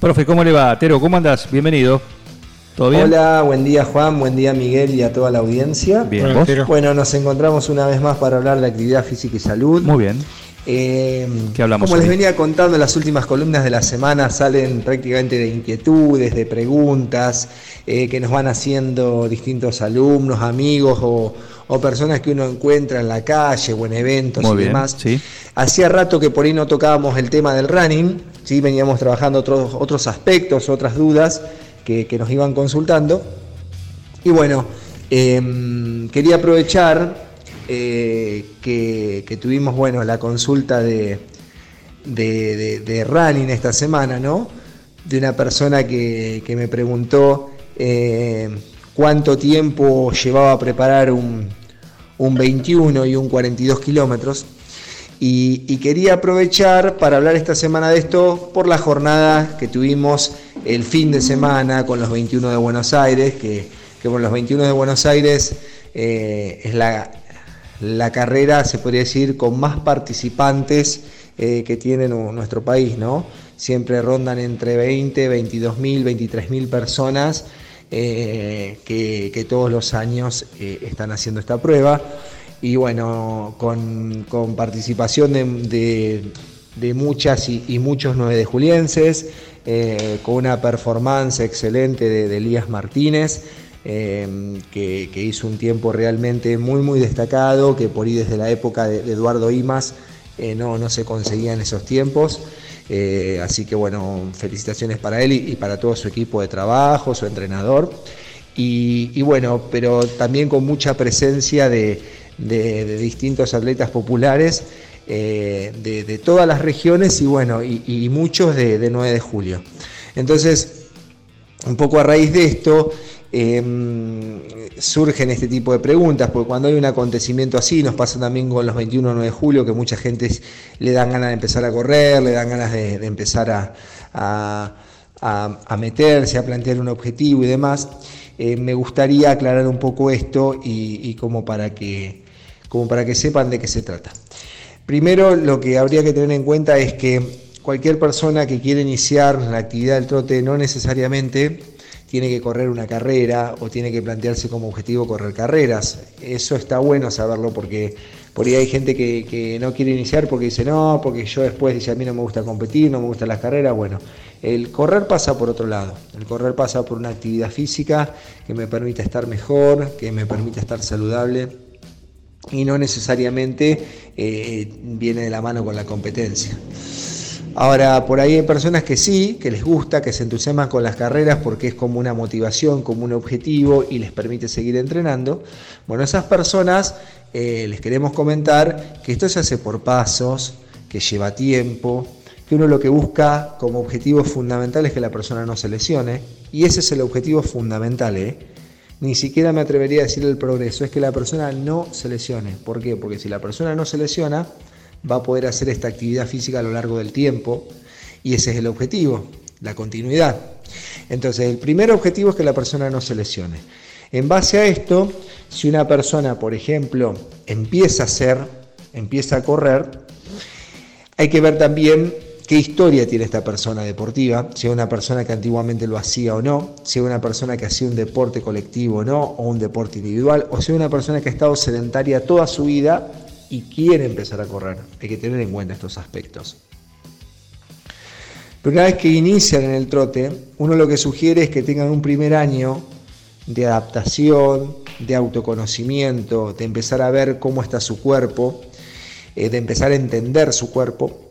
Profe, ¿cómo le va? Tero, ¿cómo andas? Bienvenido. ¿Todo bien? Hola, buen día Juan, buen día Miguel y a toda la audiencia. Bien, ¿vos? Bueno, nos encontramos una vez más para hablar de actividad física y salud. Muy bien. Eh, ¿Qué hablamos Como les venía contando, en las últimas columnas de la semana salen prácticamente de inquietudes, de preguntas eh, que nos van haciendo distintos alumnos, amigos o, o personas que uno encuentra en la calle o en eventos Muy y bien, demás. sí. Hacía rato que por ahí no tocábamos el tema del running, ¿sí? veníamos trabajando otros, otros aspectos, otras dudas que, que nos iban consultando. Y bueno, em, quería aprovechar eh, que, tuvimos bueno, la consulta de, de, running esta semana, ¿no? De una persona que, que me preguntó eh, cuánto tiempo llevaba a preparar un, un 21 y un 42 kilómetros. Y, quería aprovechar para hablar esta semana de esto por la jornada que tuvimos el fin de semana con los 21 de Buenos Aires, que, que con los 21 de Buenos Aires eh, es la, la carrera, se podría decir, con más participantes eh, que tiene nu- nuestro país, ¿no? Siempre rondan entre 20, 22 mil, 23 mil personas eh, que, todos los años eh, están haciendo esta prueba. Y bueno, con, participación de, muchas y, muchos nueve de julienses, con una performance excelente de, de Elías Martínez, eh, que, hizo un tiempo realmente muy muy destacado, que por ahí desde la época de, Eduardo Imas eh, no, no se conseguían esos tiempos. Eh, así que bueno, felicitaciones para él y, para todo su equipo de trabajo, su entrenador. Y, bueno, pero también con mucha presencia de, distintos atletas populares eh, de, todas las regiones y bueno, y, y muchos de, de 9 de julio. Entonces, un poco a raíz de esto eh, surgen este tipo de preguntas, porque cuando hay un acontecimiento así, nos pasa también con los 21 9 de julio, que mucha gente le dan ganas de empezar a correr, le dan ganas de, empezar a- a meterse, a plantear un objetivo y demás. Eh, me gustaría aclarar un poco esto y, y como, para que, como para que sepan de qué se trata. Primero, lo que habría que tener en cuenta es que cualquier persona que quiere iniciar la actividad del trote no necesariamente tiene que correr una carrera o tiene que plantearse como objetivo correr carreras. Eso está bueno saberlo porque por ahí hay gente que, no quiere iniciar porque dice no, porque yo después dice a mí no me gusta competir, no me gustan las carreras. Bueno, el correr pasa por otro lado. El correr pasa por una actividad física que me permita estar mejor, que me permita estar saludable y no necesariamente eh, viene de la mano con la competencia. Ahora, por ahí hay personas que sí, que les gusta, que se entusiasman con las carreras porque es como una motivación, como un objetivo y les permite seguir entrenando. Bueno, esas personas eh, les queremos comentar que esto se hace por pasos, que lleva tiempo, que uno lo que busca como objetivo fundamental es que la persona no se lesione y ese es el objetivo fundamental, ¿eh? Ni siquiera me atrevería a decir el progreso, es que la persona no se lesione. ¿Por qué? Porque si la persona no se lesiona, va a poder hacer esta actividad física a lo largo del tiempo y ese es el objetivo, la continuidad. Entonces, el primer objetivo es que la persona no se lesione. En base a esto, si una persona, por ejemplo, empieza a hacer, empieza a correr, hay que ver también qué historia tiene esta persona deportiva, si es una persona que antiguamente lo hacía o no, si es una persona que hacía un deporte colectivo o no, o un deporte individual, o si es una persona que ha estado sedentaria toda su vida y quiere empezar a correr. Hay que tener en cuenta estos aspectos. Pero una vez que inician en el trote, uno lo que sugiere es que tengan un primer año de adaptación, de autoconocimiento, de empezar a ver cómo está su cuerpo, eh, de empezar a entender su cuerpo.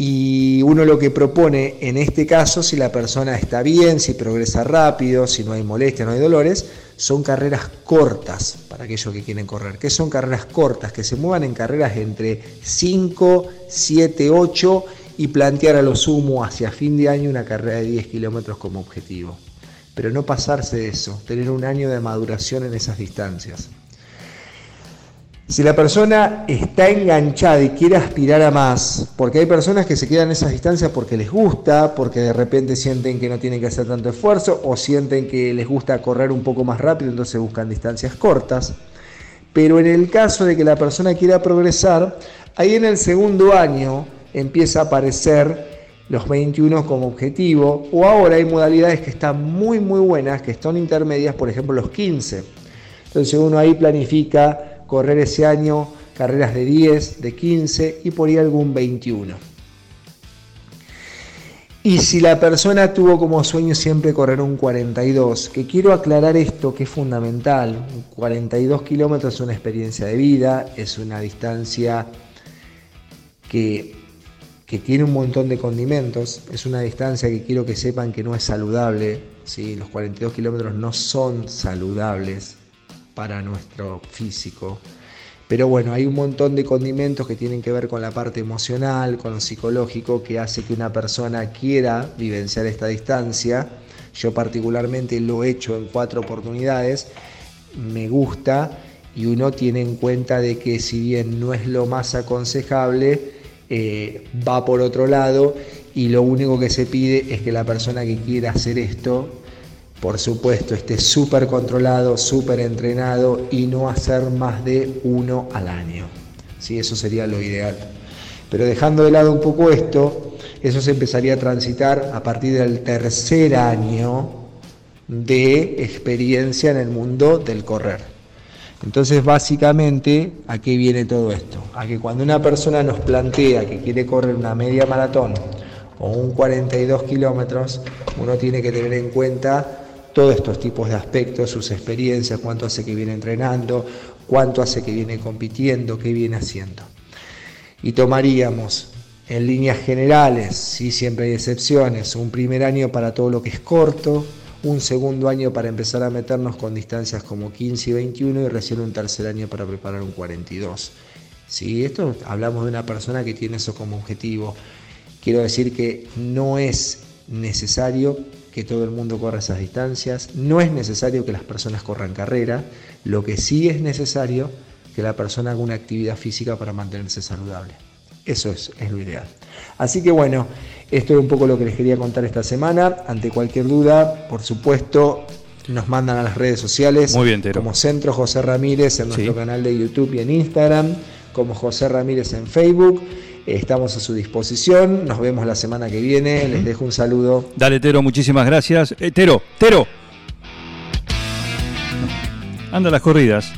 Y uno lo que propone en este caso, si la persona está bien, si progresa rápido, si no hay molestia, no hay dolores, son carreras cortas para aquellos que quieren correr. ¿Qué son carreras cortas? Que se muevan en carreras entre 5, 7, 8 y plantear a lo sumo hacia fin de año una carrera de 10 kilómetros como objetivo. Pero no pasarse de eso, tener un año de maduración en esas distancias. Si la persona está enganchada y quiere aspirar a más, porque hay personas que se quedan en esas distancias porque les gusta, porque de repente sienten que no tienen que hacer tanto esfuerzo o sienten que les gusta correr un poco más rápido, entonces buscan distancias cortas. Pero en el caso de que la persona quiera progresar, ahí en el segundo año empieza a aparecer los 21 como objetivo, o ahora hay modalidades que están muy muy buenas, que están intermedias, por ejemplo los 15. Entonces uno ahí planifica correr ese año carreras de 10, de 15 y por ahí algún 21. Y si la persona tuvo como sueño siempre correr un 42, que quiero aclarar esto que es fundamental, 42 kilómetros es una experiencia de vida, es una distancia que, que, tiene un montón de condimentos, es una distancia que quiero que sepan que no es saludable, ¿sí? los 42 kilómetros no son saludables, para nuestro físico. Pero bueno, hay un montón de condimentos que tienen que ver con la parte emocional, con lo psicológico, que hace que una persona quiera vivenciar esta distancia. Yo particularmente lo he hecho en cuatro oportunidades, me gusta y uno tiene en cuenta de que si bien no es lo más aconsejable, eh, va por otro lado y lo único que se pide es que la persona que quiera hacer esto por supuesto, esté súper controlado, súper entrenado y no hacer más de uno al año. ¿Sí? Eso sería lo ideal. Pero dejando de lado un poco esto, eso se empezaría a transitar a partir del tercer año de experiencia en el mundo del correr. Entonces, básicamente, ¿a qué viene todo esto? A que cuando una persona nos plantea que quiere correr una media maratón o un 42 kilómetros, uno tiene que tener en cuenta todos estos tipos de aspectos, sus experiencias, cuánto hace que viene entrenando, cuánto hace que viene compitiendo, qué viene haciendo. Y tomaríamos en líneas generales, sí siempre hay excepciones, un primer año para todo lo que es corto, un segundo año para empezar a meternos con distancias como 15 y 21 y recién un tercer año para preparar un 42. ¿Sí? Esto hablamos de una persona que tiene eso como objetivo. Quiero decir que no es necesario que todo el mundo corra esas distancias, no es necesario que las personas corran carrera, lo que sí es necesario que la persona haga una actividad física para mantenerse saludable. Eso es, es lo ideal. Así que bueno, esto es un poco lo que les quería contar esta semana. Ante cualquier duda, por supuesto, nos mandan a las redes sociales Muy bien, como Centro José Ramírez en nuestro canal de YouTube y en Instagram, como José Ramírez en Facebook. Estamos a su disposición. Nos vemos la semana que viene. Les dejo un saludo. Dale, Tero, muchísimas gracias. Eh, Tero, Tero. Anda las corridas.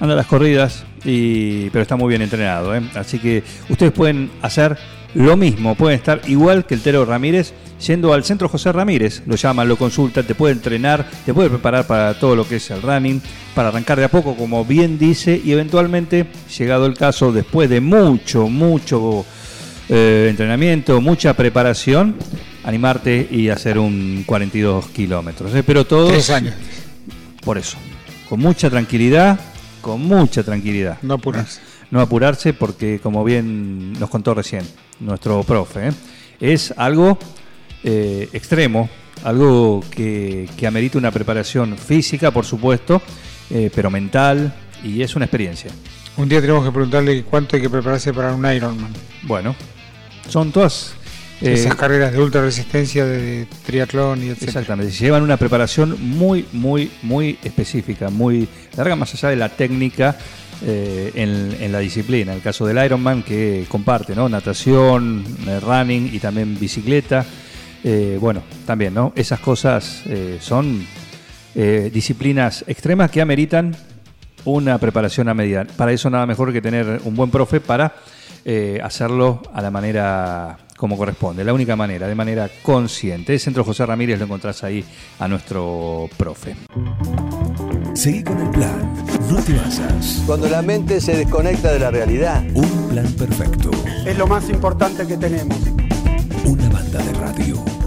Anda las corridas, y, pero está muy bien entrenado. ¿eh? Así que ustedes pueden hacer lo mismo. Pueden estar igual que el Tero Ramírez yendo al centro José Ramírez, lo llaman, lo consultan, te puede entrenar, te puede preparar para todo lo que es el running, para arrancar de a poco, como bien dice, y eventualmente, llegado el caso, después de mucho, mucho eh, entrenamiento, mucha preparación, animarte y hacer un 42 kilómetros. ¿eh? Pero todos... Tres años. Por eso, con mucha tranquilidad, con mucha tranquilidad. No apurarse. No apurarse porque, como bien nos contó recién nuestro profe, ¿eh? es algo eh, extremo, algo que, que, amerita una preparación física, por supuesto, eh, pero mental, y es una experiencia. Un día tenemos que preguntarle cuánto hay que prepararse para un Ironman. Bueno, son todas... Eh, Esas carreras de ultra resistencia, de triatlón y etc. Exactamente, llevan una preparación muy, muy, muy específica, muy larga, más allá de la técnica eh, en, en, la disciplina. El caso del Ironman que comparte, ¿no? Natación, eh, running y también bicicleta. Eh, bueno, también, ¿no? Esas cosas eh, son eh, disciplinas extremas que ameritan una preparación a medida. Para eso nada mejor que tener un buen profe para eh, hacerlo a la manera como corresponde, la única manera, de manera consciente. El Centro José Ramírez lo encontrás ahí a nuestro profe. Seguí con el plan, no te basas. Cuando la mente se desconecta de la realidad. Un plan perfecto. Es lo más importante que tenemos. Una banda de radio.